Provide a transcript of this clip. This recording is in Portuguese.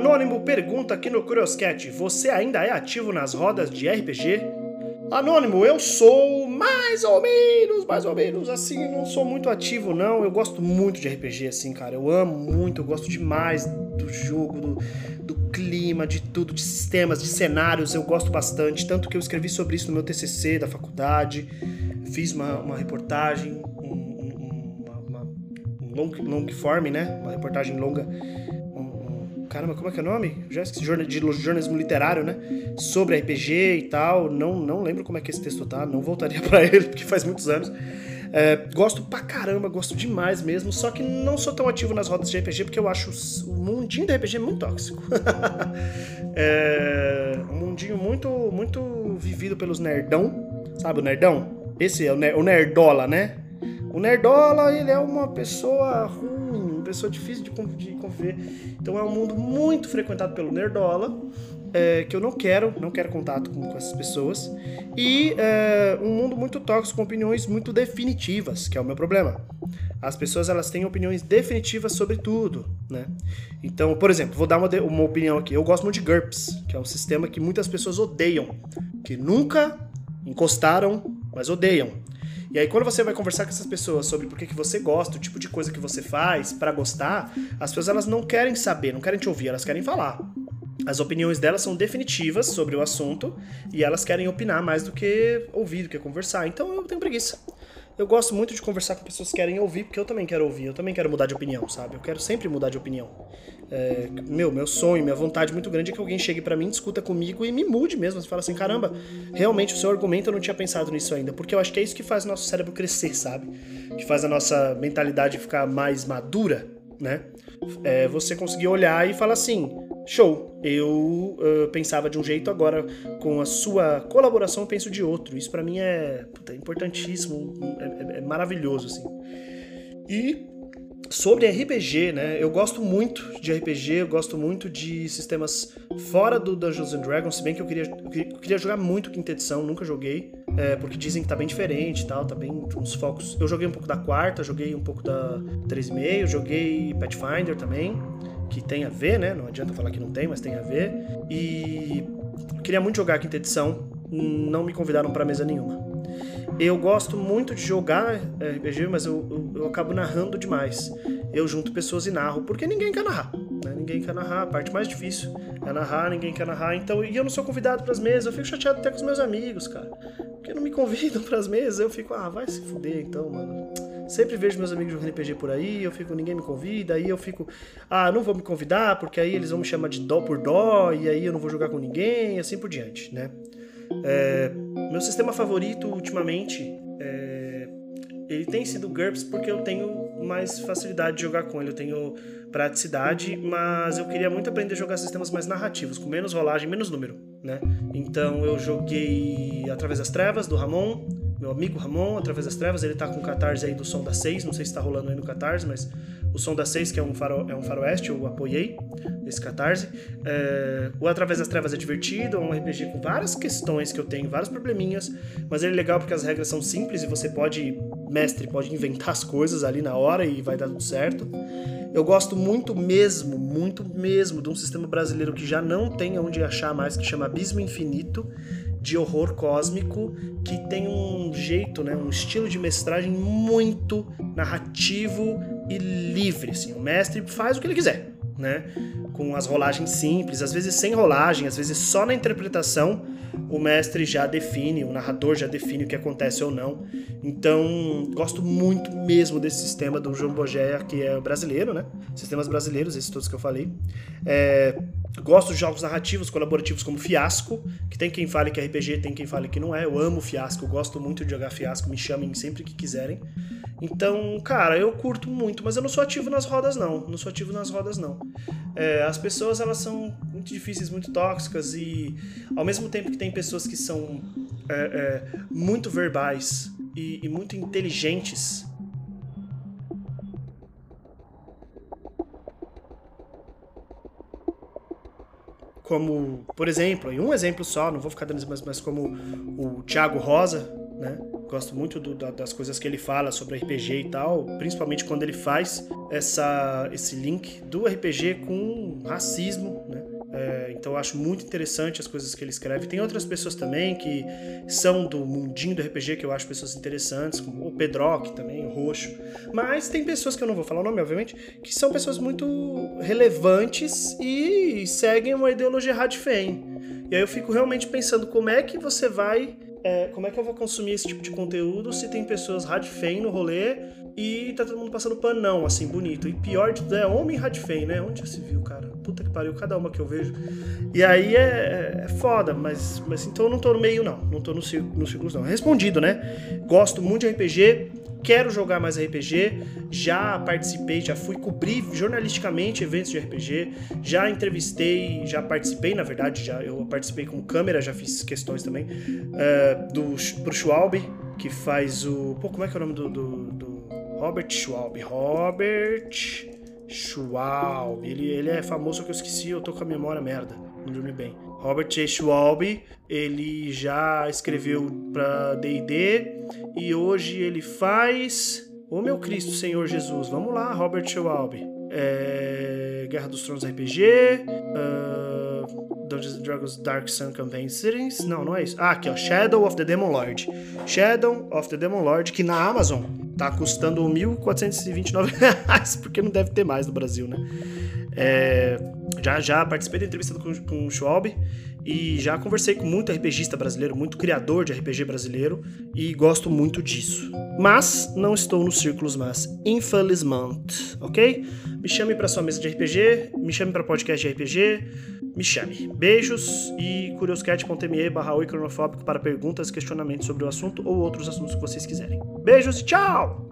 Anônimo pergunta aqui no Curioscat: Você ainda é ativo nas rodas de RPG? Anônimo, eu sou mais ou menos, mais ou menos, assim, não sou muito ativo, não. Eu gosto muito de RPG, assim, cara. Eu amo muito, eu gosto demais do jogo, do, do clima, de tudo, de sistemas, de cenários. Eu gosto bastante. Tanto que eu escrevi sobre isso no meu TCC da faculdade. Fiz uma, uma reportagem, um, um, uma, uma, um long, long form, né? Uma reportagem longa Caramba, como é que é o nome? Já esqueci, de jornalismo literário, né? Sobre RPG e tal. Não, não lembro como é que esse texto tá, não voltaria para ele, porque faz muitos anos. É, gosto pra caramba, gosto demais mesmo, só que não sou tão ativo nas rodas de RPG porque eu acho o mundinho do RPG muito tóxico. é, um mundinho muito, muito vivido pelos nerdão, sabe o nerdão? Esse é o, ner o nerdola, né? O nerdola, ele é uma pessoa ruim, pessoa difícil de, conviver. Então é um mundo muito frequentado pelo nerdola, é, que eu não quero, não quero contato com, com essas pessoas. E é, um mundo muito tóxico, com opiniões muito definitivas, que é o meu problema. As pessoas elas têm opiniões definitivas sobre tudo, né? Então, por exemplo, vou dar uma, uma opinião aqui. Eu gosto muito de GURPS, que é um sistema que muitas pessoas odeiam, que nunca encostaram, mas odeiam. E aí quando você vai conversar com essas pessoas sobre por que, que você gosta, o tipo de coisa que você faz para gostar, as pessoas elas não querem saber, não querem te ouvir, elas querem falar. As opiniões delas são definitivas sobre o assunto e elas querem opinar mais do que ouvir, do que conversar. Então eu tenho preguiça eu gosto muito de conversar com pessoas que querem ouvir, porque eu também quero ouvir, eu também quero mudar de opinião, sabe? Eu quero sempre mudar de opinião. É, meu, meu sonho, minha vontade muito grande é que alguém chegue para mim, discuta comigo e me mude mesmo. Você fala assim, caramba, realmente o seu argumento eu não tinha pensado nisso ainda, porque eu acho que é isso que faz o nosso cérebro crescer, sabe? Que faz a nossa mentalidade ficar mais madura, né? É você conseguir olhar e falar assim, show, eu uh, pensava de um jeito, agora com a sua colaboração eu penso de outro. Isso para mim é puta, importantíssimo, é, é, é, maravilhoso, assim. E sobre RPG, né? Eu gosto muito de RPG, eu gosto muito de sistemas fora do Dungeons and Dragons, se bem que eu queria, eu queria jogar muito quinta edição, nunca joguei, é, porque dizem que tá bem diferente e tal, tá bem uns focos. Eu joguei um pouco da quarta, joguei um pouco da 3,5, joguei Pathfinder também que tem a ver, né? Não adianta falar que não tem, mas tem a ver. E queria muito jogar quinta edição, não me convidaram para mesa nenhuma. Eu gosto muito de jogar RPG, mas eu, eu, eu, acabo narrando demais. Eu junto pessoas e narro, porque ninguém quer narrar. Né? Ninguém quer narrar, a parte mais difícil é narrar, ninguém quer narrar. Então, e eu não sou convidado para as mesas, eu fico chateado até com os meus amigos, cara. Porque não me convidam para as mesas, eu fico, ah, vai se fuder então, mano. Sempre vejo meus amigos jogando RPG por aí, eu fico, ninguém me convida, aí eu fico, ah, não vou me convidar, porque aí eles vão me chamar de dó por dó, e aí eu não vou jogar com ninguém, e assim por diante, né? É, meu sistema favorito ultimamente é, ele tem sido GURPS porque eu tenho mais facilidade de jogar com ele, eu tenho praticidade, mas eu queria muito aprender a jogar sistemas mais narrativos, com menos rolagem, menos número, né? Então eu joguei Através das Trevas, do Ramon, meu amigo Ramon, através das trevas, ele tá com o catarse aí do som da 6, não sei se tá rolando aí no catarse, mas o som da 6, que é um, faro, é um faroeste, eu apoiei esse catarse. É, o Através das Trevas é divertido, é um RPG com várias questões que eu tenho, vários probleminhas, mas ele é legal porque as regras são simples e você pode, mestre, pode inventar as coisas ali na hora e vai dar tudo certo. Eu gosto muito mesmo, muito mesmo de um sistema brasileiro que já não tem onde achar mais, que chama Abismo Infinito, de horror cósmico que tem um jeito, né, um estilo de mestragem muito narrativo e livre. Assim. O mestre faz o que ele quiser, né? Com as rolagens simples, às vezes sem rolagem, às vezes só na interpretação o mestre já define, o narrador já define o que acontece ou não. Então, gosto muito mesmo desse sistema do João Bogéia, que é brasileiro, né? Sistemas brasileiros, esses todos que eu falei. É, gosto de jogos narrativos colaborativos como Fiasco, que tem quem fale que é RPG, tem quem fale que não é. Eu amo Fiasco, gosto muito de jogar Fiasco, me chamem sempre que quiserem. Então, cara, eu curto muito, mas eu não sou ativo nas rodas, não. Não sou ativo nas rodas, não. É, as pessoas, elas são muito difíceis, muito tóxicas e, ao mesmo tempo que tem pessoas que são é, é, muito verbais e, e muito inteligentes, como, por exemplo, e um exemplo só, não vou ficar dando mas, mas como o Thiago Rosa, né? Gosto muito do, da, das coisas que ele fala sobre RPG e tal, principalmente quando ele faz essa, esse link do RPG com racismo, né? É, então eu acho muito interessante as coisas que ele escreve. Tem outras pessoas também que são do mundinho do RPG que eu acho pessoas interessantes, como o Pedrock também, o Roxo. Mas tem pessoas que eu não vou falar o nome, obviamente, que são pessoas muito relevantes e seguem uma ideologia radfem. E aí eu fico realmente pensando como é que você vai é, como é que eu vou consumir esse tipo de conteúdo se tem pessoas radfem no rolê e tá todo mundo passando panão, assim, bonito. E pior de tudo é homem radfem, né? Onde já se viu, cara? Puta que pariu, cada uma que eu vejo. E aí é, é foda, mas, mas então eu não tô no meio, não. Não tô no, no círculos, não. Respondido, né? Gosto muito de RPG, quero jogar mais RPG, já participei, já fui cobrir jornalisticamente eventos de RPG, já entrevistei, já participei, na verdade, já eu participei com câmera, já fiz questões também, uh, do, pro Schwalbe, que faz o... Pô, como é que é o nome do, do, do Robert Schwalbe? Robert Schwalbe. Ele, ele é famoso que eu esqueci, eu tô com a memória merda, não dormi bem. Robert J. Schwalbe, ele já escreveu para D&D e hoje ele faz... Ô oh, meu Cristo, Senhor Jesus, vamos lá, Robert Schwalbe. É... Guerra dos Tronos RPG, uh... Dungeons Dragons Dark Sun Campaign Series. Não, não é isso. Ah, aqui ó, Shadow of the Demon Lord. Shadow of the Demon Lord, que na Amazon tá custando R$ 1.429, porque não deve ter mais no Brasil, né? É, já, já participei da entrevista com, com o Schwab e já conversei com muito RPGista brasileiro, muito criador de RPG brasileiro e gosto muito disso. Mas não estou nos círculos mas infelizmente, ok? Me chame para sua mesa de RPG, me chame para podcast de RPG, me chame. Beijos e curioscat.me barra para perguntas, questionamentos sobre o assunto ou outros assuntos que vocês quiserem. Beijos e tchau!